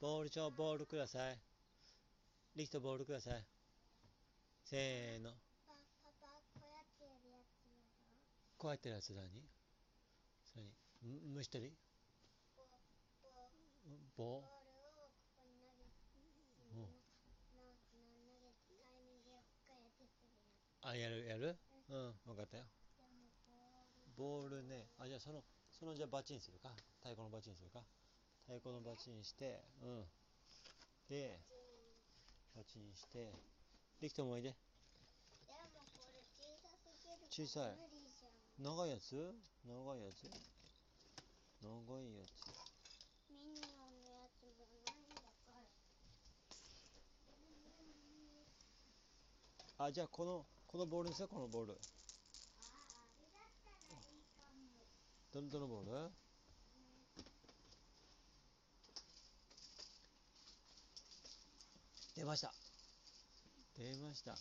ボールちょ、ボールください。リキトボールください。せーの。パパパこうやってやるやつ何？それに、む虫取り？ボボ棒ボールをここに投げうんなな投げてタイミングよくこうやってするやつあ、やる、やる？うん、わかったよ。ボールね、あ、じゃあその、そのじゃあバチンするか？太鼓のバチンするか？太鼓のバチンして、うん。で、バチンして、リキトもおいで。でもこれ小さすぎる小さい長いやつ？長いやつ？長いやつ。ミニオンのやつもないんだからあ、じゃあこの、このボールにする？このボール。どのボール？出ました。出ました。